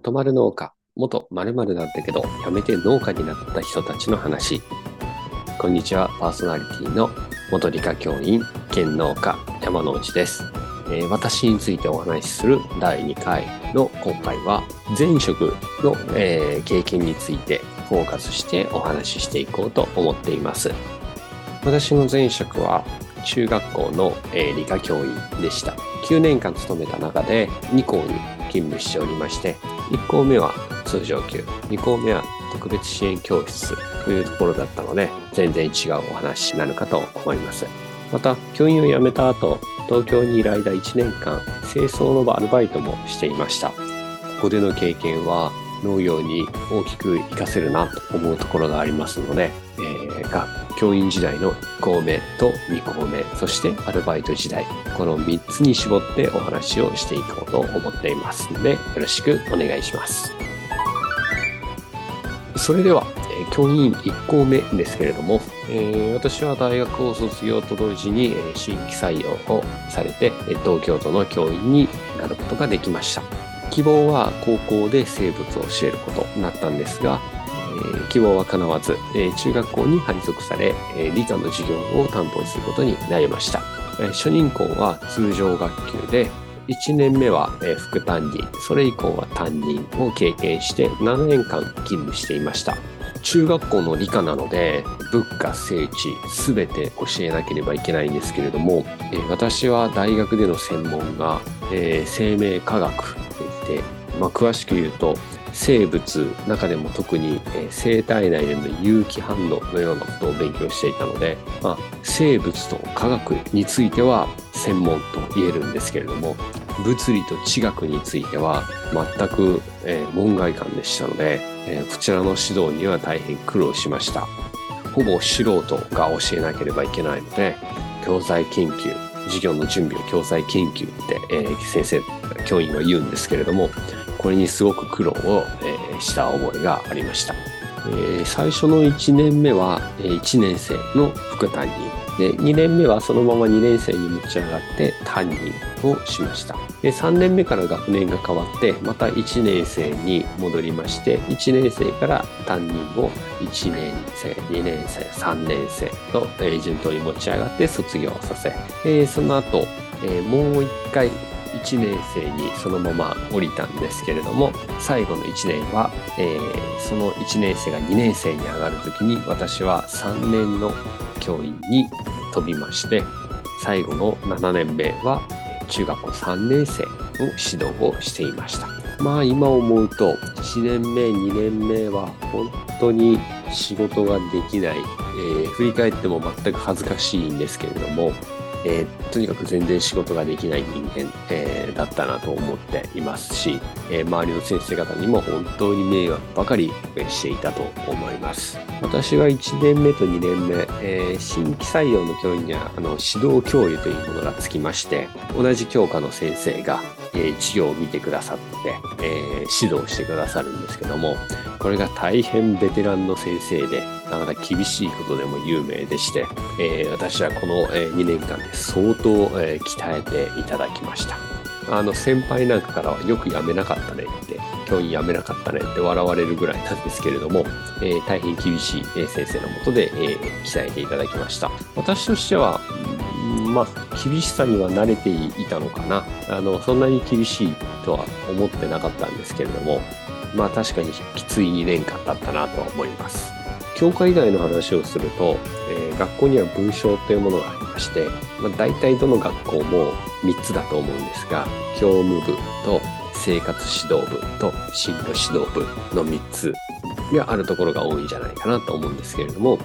元丸農家、元〇〇なんだけど、辞めて農家になった人たちの話。こんにちは、パーソナリティの元理科教員、兼農家、山之内です。えー、私についてお話しする第2回の今回は、前職の、えー、経験についてフォーカスしてお話ししていこうと思っています。私の前職は中学校の、えー、理科教員でした。9年間勤めた中で2校に勤務しておりまして、1校目は通常級、2校目は特別支援教室というところだったので、全然違うお話になるかと思います。また、教員を辞めた後、東京にいる間1年間、清掃のアルバイトもしていました。ここでの経験は農業に大きく活かせるなと思うところがありますので、えー、学教員時代の1校目と2校目、そしてアルバイト時代、この3つに絞ってお話をしていこうと思っていますので、よろしくお願いします。それでは、教員1校目ですけれども、えー、私は大学を卒業と同時に、新規採用をされて、東京都の教員になることができました。希望は高校で生物を教えることになったんですが、ー、希望は叶わず、えー、中学校に配属され、え、理科の授業を担当することになりました。え初任校は通常学級で、1年目は副担任、それ以降は担任を経験して7年間勤務していました。中学校の理科なので物価聖地すべて教えなければいけないんですけれども、え私は大学での専門が、え生命科学で、まあ、詳しく言うと生物中でも特に、生体内での有機反応のようなことを勉強していたので、まあ、生物と科学については専門と言えるんですけれども物理と地学については全く、え、門外漢でしたので、え、こちらの指導には大変苦労しました。ほぼ素人が教えなければいけないので教材研究授業の準備を教材研究って、え、先生教員は言うんですけれどもこれにすごく苦労を、え、した覚えがありました、え、最初の1年目は、1年生の副担任。で2年目はそのまま2年生に持ち上がって担任をしました。で3年目から学年が変わってまた1年生に戻りまして1年生から担任を1年生2年生3年生と、順当に持ち上がって卒業させ、その後、え、もう1回1年生にそのまま降りたんですけれども最後の1年は、えー、その1年生が2年生に上がる時に私は3年の教員に飛びまして最後の7年目は中学校3年生の指導をしていました。まあ今思うと1年目2年目は本当に仕事ができない、えー、振り返っても全く恥ずかしいんですけれどもえー、とにかく全然仕事ができない人間、えー、だったなと思っていますし、えー、周りの先生方にも本当に迷惑ばかりしていたと思います。私は1年目と2年目、え新規採用の教員にはあの指導教諭というものがつきまして、同じ教科の先生が、え授業を見てくださって、え指導してくださるんですけども、これが大変ベテランの先生で、なかなか厳しいことでも有名でして、えー、私はこの、2年間で相当、えー、鍛えていただきました。あの先輩なんかからはよく辞めなかったねって、教員辞めなかったねって笑われるぐらいなんですけれども、えー、大変厳しい先生のもとで、え、鍛えていただきました。私としては、まあ、厳しさには慣れていたのかな。あの、そんなに厳しいとは思ってなかったんですけれども、まあ確かにきつい2年間だったなと思います。教科以外の話をすると、えー、学校には文章というものがありまして、まあ、大体どの学校も3つだと思うんですが、教務部と生活指導部と進路指導部の3つがあるところが多いんじゃないかなと思うんですけれども、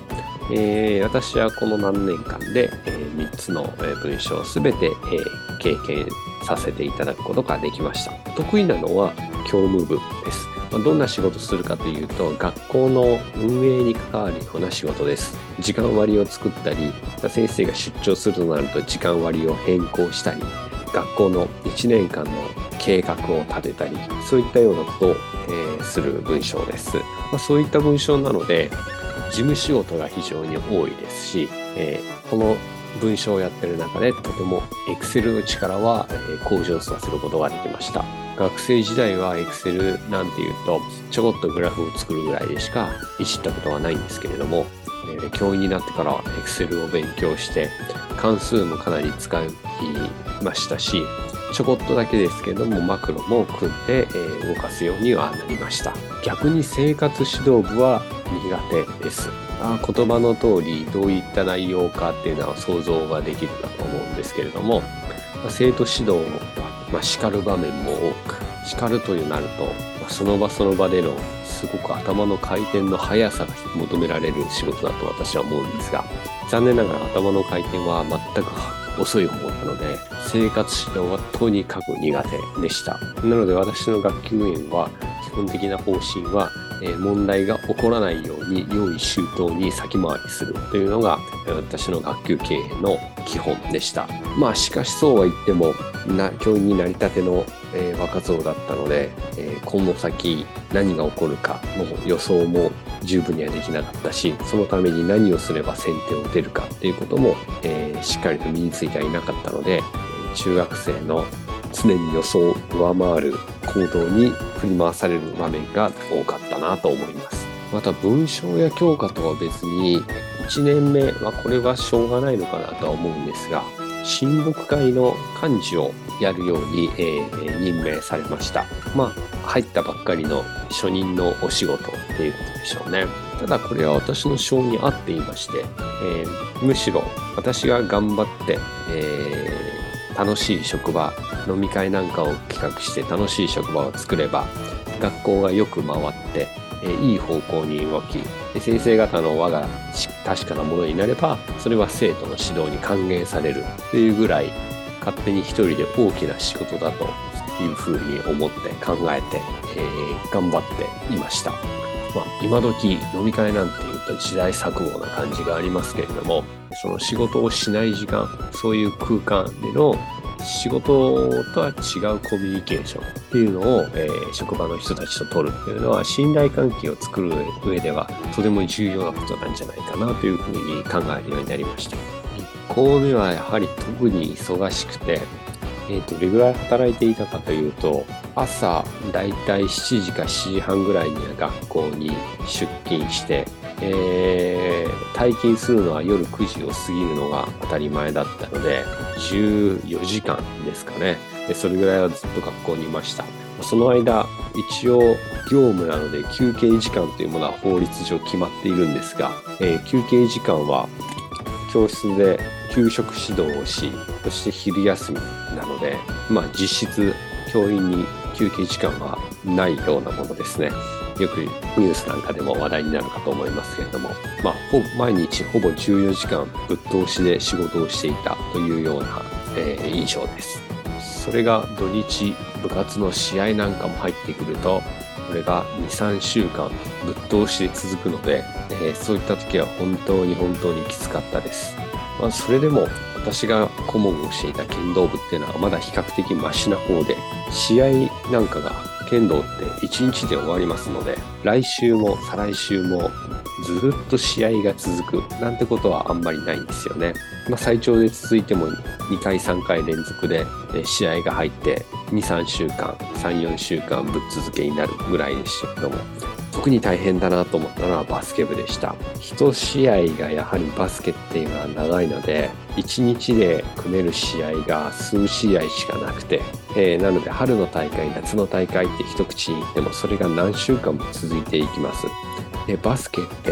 えー、私はこの何年間で、えー、3つの文章をすべて、えー、経験させていただくことができました。得意なのは教務部です。どんな仕事するかというと学校の運営に関わるような仕事です時間割を作ったり先生が出張するとなると時間割を変更したり学校の1年間の計画を立てたりそういったようなことを、えー、する文章です、まあ、そういった文章なので事務仕事が非常に多いですし、えー、この文章をやってる中でとても Excel の力は向上させることができました。学生時代は Excel なんていうと、ちょこっとグラフを作るぐらいでしかいじったことはないんですけれども、えー、教員になってから Excel を勉強して、関数もかなり使いましたし、ちょこっとだけですけどもマクロも組んで、えー、動かすようにはなりました。逆に生活指導部は苦手です。あ言葉の通りどういった内容かっていうのは想像ができるかと思うんですけれども、生徒指導、まあ、叱る場面も多く叱るというなると、その場その場でのすごく頭の回転の速さが求められる仕事だと私は思うんですが残念ながら頭の回転は全く遅い方なので生活指導はとにかく苦手でした。なので私の学級園は基本的な方針は問題が起こらないように用意周到に先回りするというのが私の学級経営の基本でした。まあしかしそうは言ってもな教員になりたての、えー、若造だったので、えー、今後先何が起こるかの予想も十分にはできなかったしそのために何をすれば先手を打てるかっていうことも、えー、しっかりと身についてはいなかったので中学生の常に予想を上回る行動に振り回される場面が多かったなと思います。また文章や教科とは別に1年目はこれはしょうがないのかなとは思うんですが親睦会の幹事をやるように、えー、任命されました。まあ入ったばっかりの初任のお仕事っていうことでしょうね。ただこれは私の性に合っていまして、えー、むしろ私が頑張って、えー、楽しい職場飲み会なんかを企画して楽しい職場を作れば学校がよく回って、えー、いい方向に動き先生方の輪が確かなものになればそれは生徒の指導に還元されるというぐらい勝手に一人で大きな仕事だというふうに思って考えて、えー、頑張っていました。まあ、今時飲み会なんていうと時代錯誤な感じがありますけれどもその仕事をしない時間そういう空間での仕事とは違うコミュニケーションっていうのを、えー、職場の人たちと取るっていうのは信頼関係を作る上ではとても重要なことなんじゃないかなというふうに考えるようになりました。1校目はやはり特に忙しくて、えー、どれぐらい働いていたかというと朝だいたい7時か7時半ぐらいには学校に出勤してえ、退勤するのは夜9時を過ぎるのが当たり前だったので、14時間ですかね。でそれぐらいはずっと学校にいました。その間、一応業務なので休憩時間というものは法律上決まっているんですが、えー、休憩時間は教室で給食指導をし、そして昼休みなので、まあ実質教員に休憩時間はないようなものですね。よくニュースなんかでも話題になるかと思いますけれども、まあ、ほ毎日ほぼ14時間ぶっ通しで仕事をしていたというような、えー、印象です。それが土日部活の試合なんかも入ってくるとこれが23週間ぶっ通しで続くので、えー、そういった時は本当に本当にきつかったです。まあ、それでも私が顧問をしていた剣道部っていうのはまだ比較的マシな方で試合なんかが剣道って1日で終わりますので来週も再来週もずっと試合が続くなんてことはあんまりないんですよね。まあ、最長で続いても2回3回連続で試合が入って23週間34週間ぶっ続けになるぐらいでしたけども特に大変だなと思ったのはバスケ部でした。1試合がやはりバスケっていうのは長いので、1日で組める試合が数試合しかなくて、えー、なので春の大会、夏の大会って一口に言ってもそれが何週間も続いていきます。で、バスケって、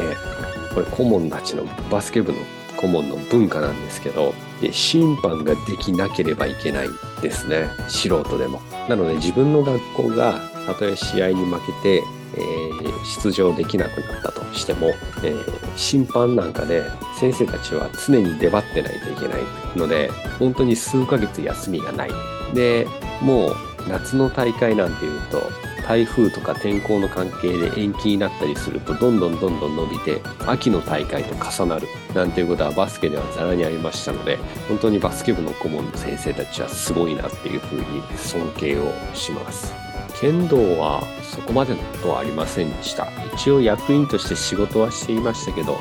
これ顧問たちのバスケ部の顧問の文化なんですけど、審判ができなければいけないですね。素人でも。なので自分の学校がたとえ試合に負けてえー、出場できなくなったとしても、えー、審判なんかで先生たちは常に出張ってないといけないので本当に数ヶ月休みがないでもう夏の大会なんていうと台風とか天候の関係で延期になったりするとどんどんどんどん伸びて秋の大会と重なるなんていうことはバスケではざらにありましたので本当にバスケ部の顧問の先生たちはすごいなっていうふうに尊敬をします。剣道はそこまでのことはありませんでした。一応役員として仕事はしていましたけど、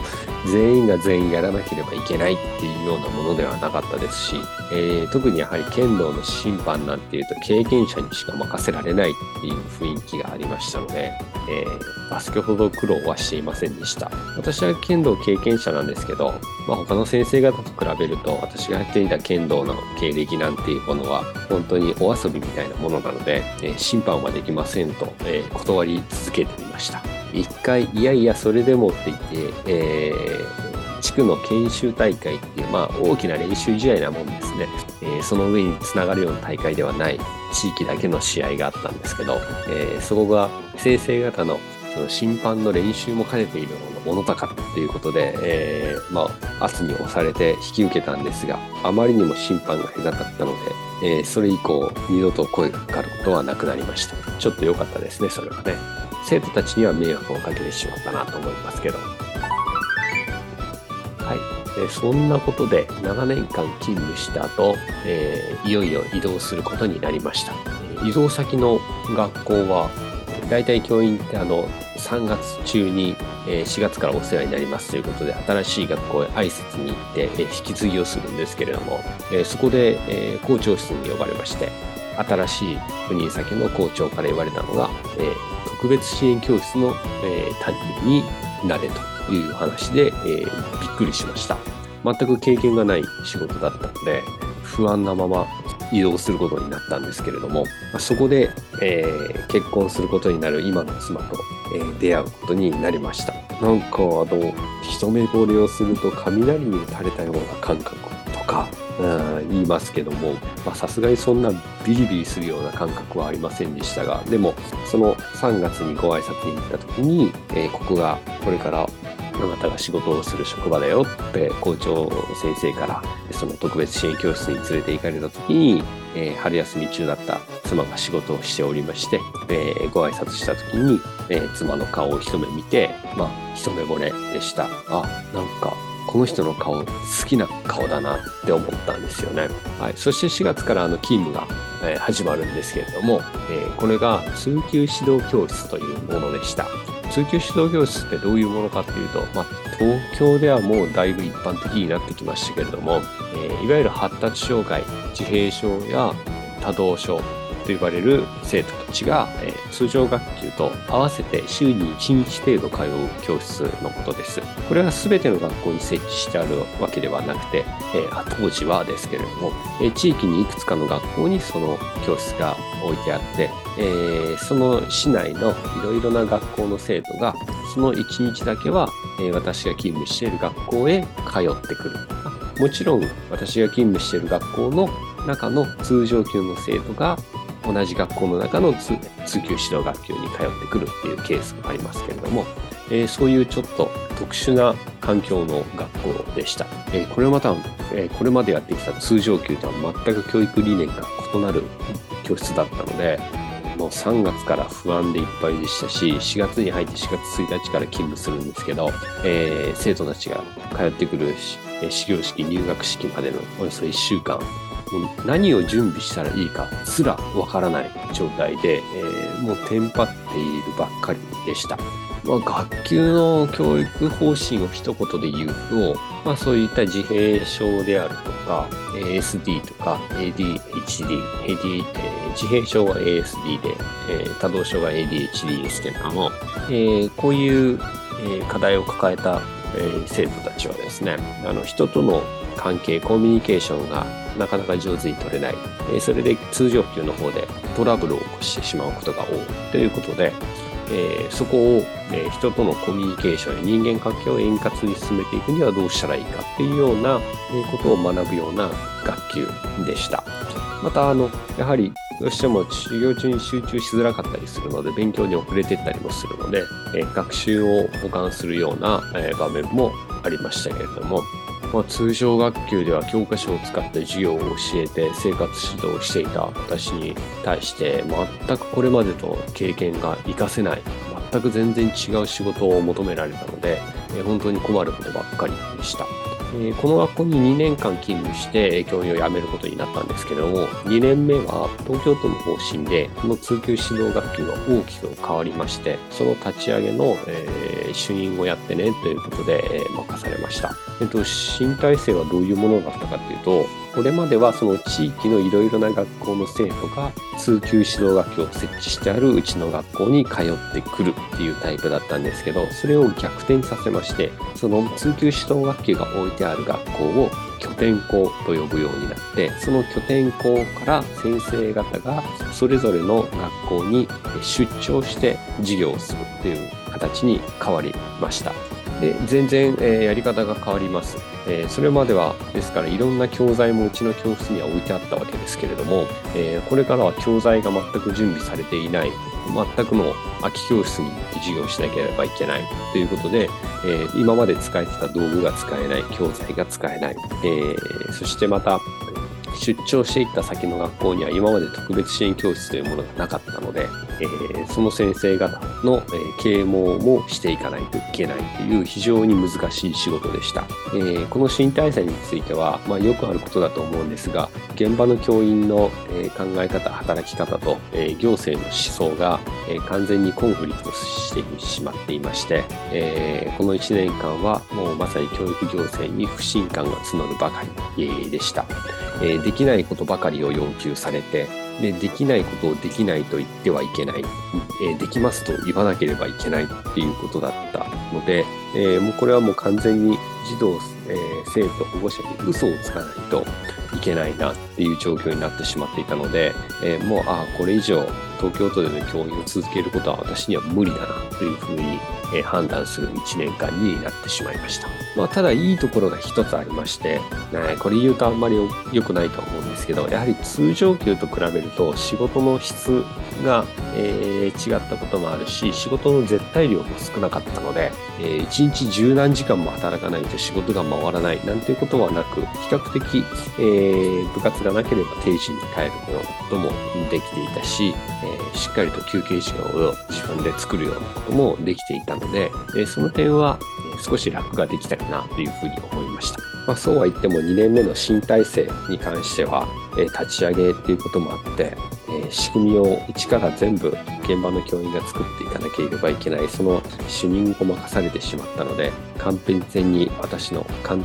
全員が全員やらなければいけないっていうようなものではなかったですし、えー、特にやはり剣道の審判なんていうと経験者にしか任せられないっていう雰囲気がありましたので、えー、バスケほど苦労はしていませんでした。私は剣道経験者なんですけど、まあ、他の先生方と比べると私がやっていた剣道の経歴なんていうものは本当にお遊びみたいなものなので、えー、審判はできませんと、え断り続けていました。一回、いやいや、それでもって言って、えー、地区の研修大会っていう、まあ、大きな練習試合なもんですね。えー、その上につながるような大会ではない地域だけの試合があったんですけど、えー、そこが先生方のその審判の練習も兼ねているものだからっていうことで、えー、まあ、圧に押されて引き受けたんですが、あまりにも審判が下手かったので、えー、それ以降、二度と声がかかることはなくなりました。ちょっと良かったですね、それはね。生徒たちには迷惑をかけてしまったなと思いますけど。はい。でそんなことで7年間勤務した後、えー、いよいよ移動することになりました。移動先の学校は、大体教員ってあの、3月中に4月からお世話になりますということで、新しい学校へ挨拶に行って引き継ぎをするんですけれども、そこで校長室に呼ばれまして、新しい赴任先の校長から言われたのが、特別支援教室の、担任になれという話で、びっくりしました。全く経験がない仕事だったので、不安なまま移動することになったんですけれども、まそこで、えー、結婚することになる今の妻と、えー、出会うことになりました。なんかあの、一目惚れをすると雷に打たれたような感覚とか、うん言いますけどもさすがにそんなビリビリするような感覚はありませんでしたがでもその3月にご挨拶に行った時に、えー、ここがこれからあなたが仕事をする職場だよって校長先生からその特別支援教室に連れて行かれた時に、えー、春休み中だった妻が仕事をしておりまして、えー、ご挨拶した時に、えー、妻の顔を一目見て、まあ、一目惚れでした。あ、なんかこの人の顔好きな顔だなって思ったんですよね。はい、そして4月からあの勤務が、えー、始まるんですけれども、えー、これが通級指導教室というものでした。通級指導教室ってどういうものかっていうと、まあ、東京ではもうだいぶ一般的になってきましたけれども、えー、いわゆる発達障害、自閉症や多動症と呼ばれる生徒たちが、えー、通常学級と合わせて週に1日程度通う教室のことです。これは全ての学校に設置してあるわけではなくて、えー、当時はですけれども、えー、地域にいくつかの学校にその教室が置いてあって、えー、その市内のいろいろな学校の生徒がその1日だけは、えー、私が勤務している学校へ通ってくる。もちろん私が勤務している学校の中の通常級の生徒が同じ学校の中の通級指導学級に通ってくるっていうケースもありますけれども、えー、そういうちょっと特殊な環境の学校でした。えー、これはまた、えー、これまでやってきた通常級とは全く教育理念が異なる教室だったので、もう3月から不安でいっぱいでしたし、4月に入って4月1日から勤務するんですけど、えー、生徒たちが通ってくる始業式、入学式までのおよそ1週間、何を準備したらいいかすらわからない状態で、えー、もうテンパっているばっかりでした。まあ、学級の教育方針を一言で言うと、まあ、そういった自閉症であるとか、ASD とか ADHD、AD えー、自閉症は ASD で、えー、多動症が ADHD ですけれども、えー、こういう、え、課題を抱えた、え、生徒たちはですね、あの人との関係、コミュニケーションがなかなか上手に取れない。えそれで通常級の方でトラブルを起こしてしまうことが多いということで、えそこを、え人とのコミュニケーションや人間関係を円滑に進めていくにはどうしたらいいかっていうようなことを学ぶような学級でした。また、あの、やはりどうしても授業中に集中しづらかったりするので勉強に遅れてったりもするので、え学習を補完するような、え場面もありましたけれども、まあ、通常学級では教科書を使って授業を教えて生活指導をしていた私に対して全くこれまでと経験が活かせない全く全然違う仕事を求められたので、え本当に困ることばっかりでした。えこの学校に2年間勤務して教員を辞めることになったんですけども、2年目は東京都の方針で、この通級指導学級が大きく変わりまして、その立ち上げの、え主任をやってねということで、え、任されました。えっと、新体制はどういうものだったかというと、これまではその地域のいろいろな学校の生徒が通級指導学級を設置してあるうちの学校に通ってくるっていうタイプだったんですけど、それを逆転させまして、その通級指導学級が置いてある学校を拠点校と呼ぶようになって、その拠点校から先生方がそれぞれの学校に出張して授業をするっていう形に変わりました。で全然、え、やり方が変わります、え、それまではですからいろんな教材もうちの教室には置いてあったわけですけれども、え、これからは教材が全く準備されていない。全くの空き教室に授業しなければいけない。ということで、え今まで使えてた道具が使えない。教材が使えない、えそしてまた出張していった先の学校には今まで特別支援教室というものがなかったので、えー、その先生方の、え、啓蒙もしていかないといけないという非常に難しい仕事でした。えー、この新体制については、まあ、よくあることだと思うんですが、現場の教員の、え考え方、働き方と、え行政の思想が、え完全にコンフリクトしてしまっていまして、えこの1年間はもうまさに教育行政に不信感が募るばかりでした。えできないことばかりを要求されてでできないことをできないと言ってはいけない、えできますと言わなければいけないっていうことだったので、えもうこれはもう完全に児童、え生徒保護者に嘘をつかないといけないなっていう状況になってしまっていたので、えもうああこれ以上東京都での教員を続けることは私には無理だなというふうにえ判断する1年間になってしまいました。まあ、ただいいところが一つありまして、ね、これ言うとあんまり良くないと思うんですけど、やはり通常級と比べると仕事の質が、え、違ったこともあるし、仕事の絶対量も少なかったので、え、1日十何時間も働かないと仕事が回らないなんていうことはなく、比較的、え、部活がなければ定時に帰ることもできていたし、ー、しっかりと休憩時間を自分で作るようなこともできていたので、えその点は少し楽ができたかなというふうに思いました。まあ、そうは言っても2年目の新体制に関しては、え立ち上げっていうこともあって、え仕組みを一から全部現場の教員が作っていかなければいけないその主任を任されてしまったので完全に私の完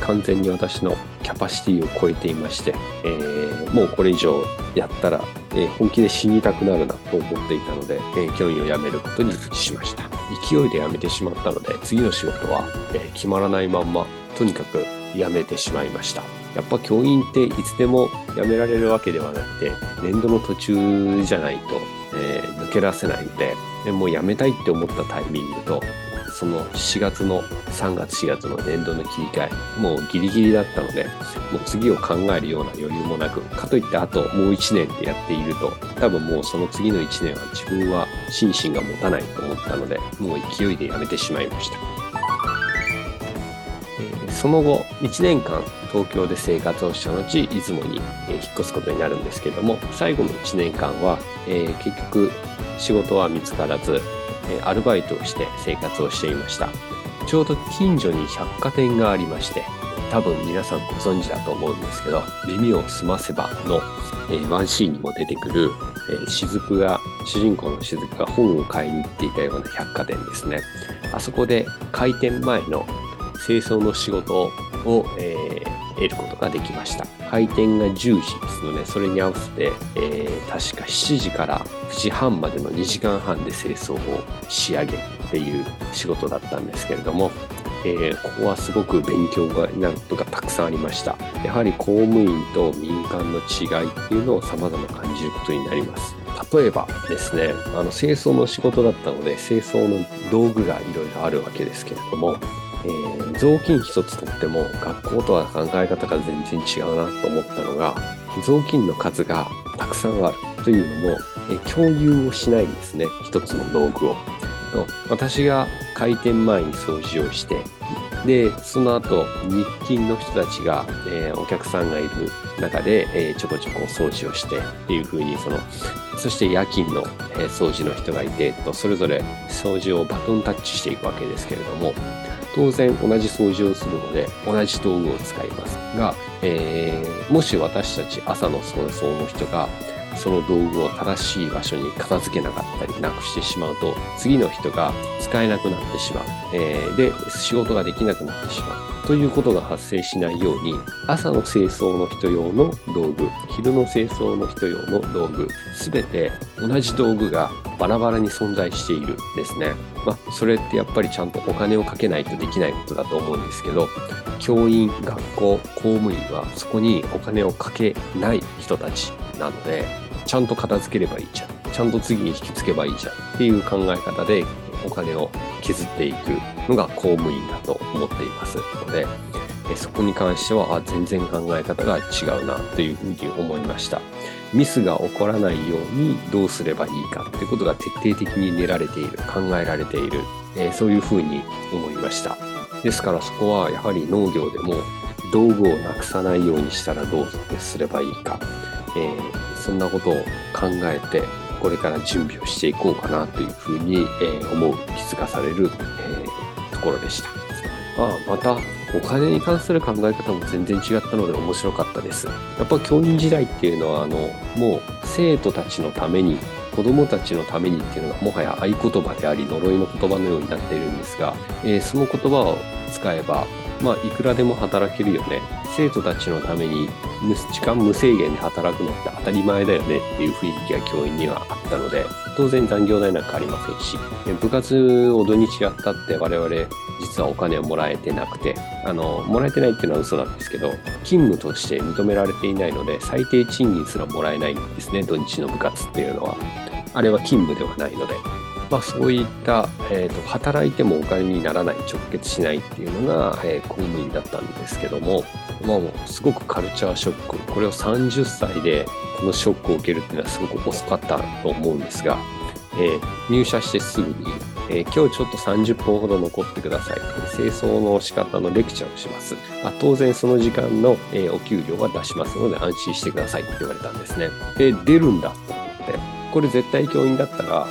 完全に私のキャパシティを超えていまして、えー、もうこれ以上やったら、えー、本気で死にたくなるなと思っていたので、えー、教員を辞めることにしました。勢いで辞めてしまったので次の仕事は、え決まらないまんまとにかく辞めてしまいました。やっぱ教員っていつでも辞められるわけではなくて年度の途中じゃないと、え抜け出せないのででもう辞めたいって思ったタイミングとその4月の3月4月の年度の切り替えもうギリギリだったのでもう次を考えるような余裕もなくかといってあともう1年ってやっていると多分もうその次の1年は自分は心身が持たないと思ったのでもう勢いでやめてしまいました、その後1年間東京で生活をした後出雲に引っ越すことになるんですけども最後の1年間は、えー、結局仕事は見つからずアルバイトをして生活をしていました。ちょうど近所に百貨店がありまして、多分皆さんご存知だと思うんですけど、耳をすませばの、え、ワンシーンにも出てくる、えー、雫が、主人公の雫が本を買いに行っていたような百貨店ですね。あそこで開店前の清掃の仕事を、えー、得ることができました。開店が10時ですので、それに合わせて、えー、確か7時から9時半までの2時間半で清掃を仕上げるっていう仕事だったんですけれども、えー、ここはすごく勉強がなることがたくさんありました。やはり公務員と民間の違いっていうのを様々感じることになります。例えばですね、あの清掃の仕事だったので、清掃の道具がいろいろあるわけですけれども、えー、雑巾一つとっても学校とは考え方が全然違うなと思ったのが雑巾の数がたくさんあるというのも、えー、共有をしないんですね一つの道具を。と私が開店前に掃除をしてでその後日勤の人たちが、えー、お客さんがいる中で、えー、ちょこちょこ掃除をしてっていう風にそのそして夜勤の、えー、掃除の人がいてとそれぞれ掃除をバトンタッチしていくわけですけれども当然同じ掃除をするので同じ道具を使いますが、えー、もし私たち朝の掃除の人がその道具を正しい場所に片付けなかったりなくしてしまうと次の人が使えなくなってしまう、えー、で仕事ができなくなってしまう。ということが発生しないように朝の清掃の人用の道具昼の清掃の人用の道具全て同じ道具がバラバラに存在しているですね。まあ、それってやっぱりちゃんとお金をかけないとできないことだと思うんですけど教員学校公務員はそこにお金をかけない人たち。なのでちゃんと片付ければいいじゃん。ちゃんと次に引き継げばいいじゃんっていう考え方でお金を削っていくのが公務員だと思っていますので、そこに関してはあ全然考え方が違うなというふうに思いました。ミスが起こらないようにどうすればいいかっていうことが徹底的に練られている、考えられている、え、そういうふうに思いました。ですからそこはやはり農業でも道具をなくさないようにしたらどうすればいいか、えー、そんなことを考えてこれから準備をしていこうかなというふうに、え、思う気づかされる、え、ところでした。あまたお金に関する考え方も全然違ったので面白かったです。やっぱ教員時代っていうのはあのもう生徒たちのために子供たちのためにっていうのがもはや合言葉であり呪いの言葉のようになっているんですが、えー、その言葉を使えばまあいくらでも働けるよね。生徒たちのために時間無制限で働くのって当たり前だよね。っていう雰囲気が教員にはあったので当然残業代なんかありませんし。部活を土日やったって我々実はお金をもらえてなくて。あのもらえてないっていうのは嘘なんですけど勤務として認められていないので最低賃金すらもらえないんですね土日の部活っていうのは。あれは勤務ではないので。まあ、そういった、えーと、働いてもお金にならない直結しないっていうのが、えー、公務員だったんですけども、まあ、すごくカルチャーショック。これを30歳でこのショックを受けるっていうのはすごく遅かったと思うんですが、えー、入社してすぐに、えー、今日ちょっと30分ほど残ってください。清掃の仕方のレクチャーをします。あ当然その時間の、えお給料は出しますので安心してくださいって言われたんですね。で出るんだとこれ絶対教員だったら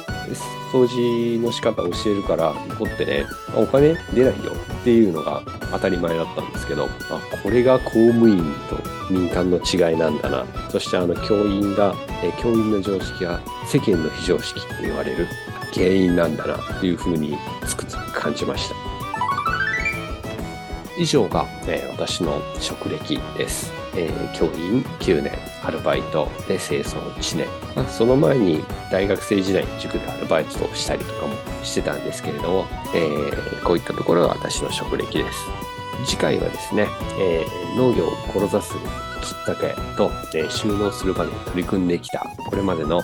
掃除の仕方を教えるから怒ってね、お金出ないよっていうのが当たり前だったんですけど、あ、これが公務員と民間の違いなんだな。そしてあの教員が、え教員の常識が世間の非常識って言われる原因なんだなっていうふうにつくづく感じました。以上が、えー、私の職歴です。えー、教員9年、アルバイトで清掃1年。ま、その前に大学生時代塾でアルバイトをしたりとかもしてたんですけれども、えー、こういったところが私の職歴です。次回はですね、え、農業を志すきっかけと、えー、収納する場に取り組んできたこれまでの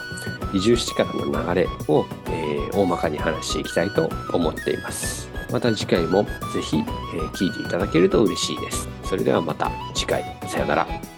移住してからの流れを、え、大まかに話していきたいと思っています。また次回もぜひ、え聞いていただけると嬉しいです。それではまた次回。さよなら。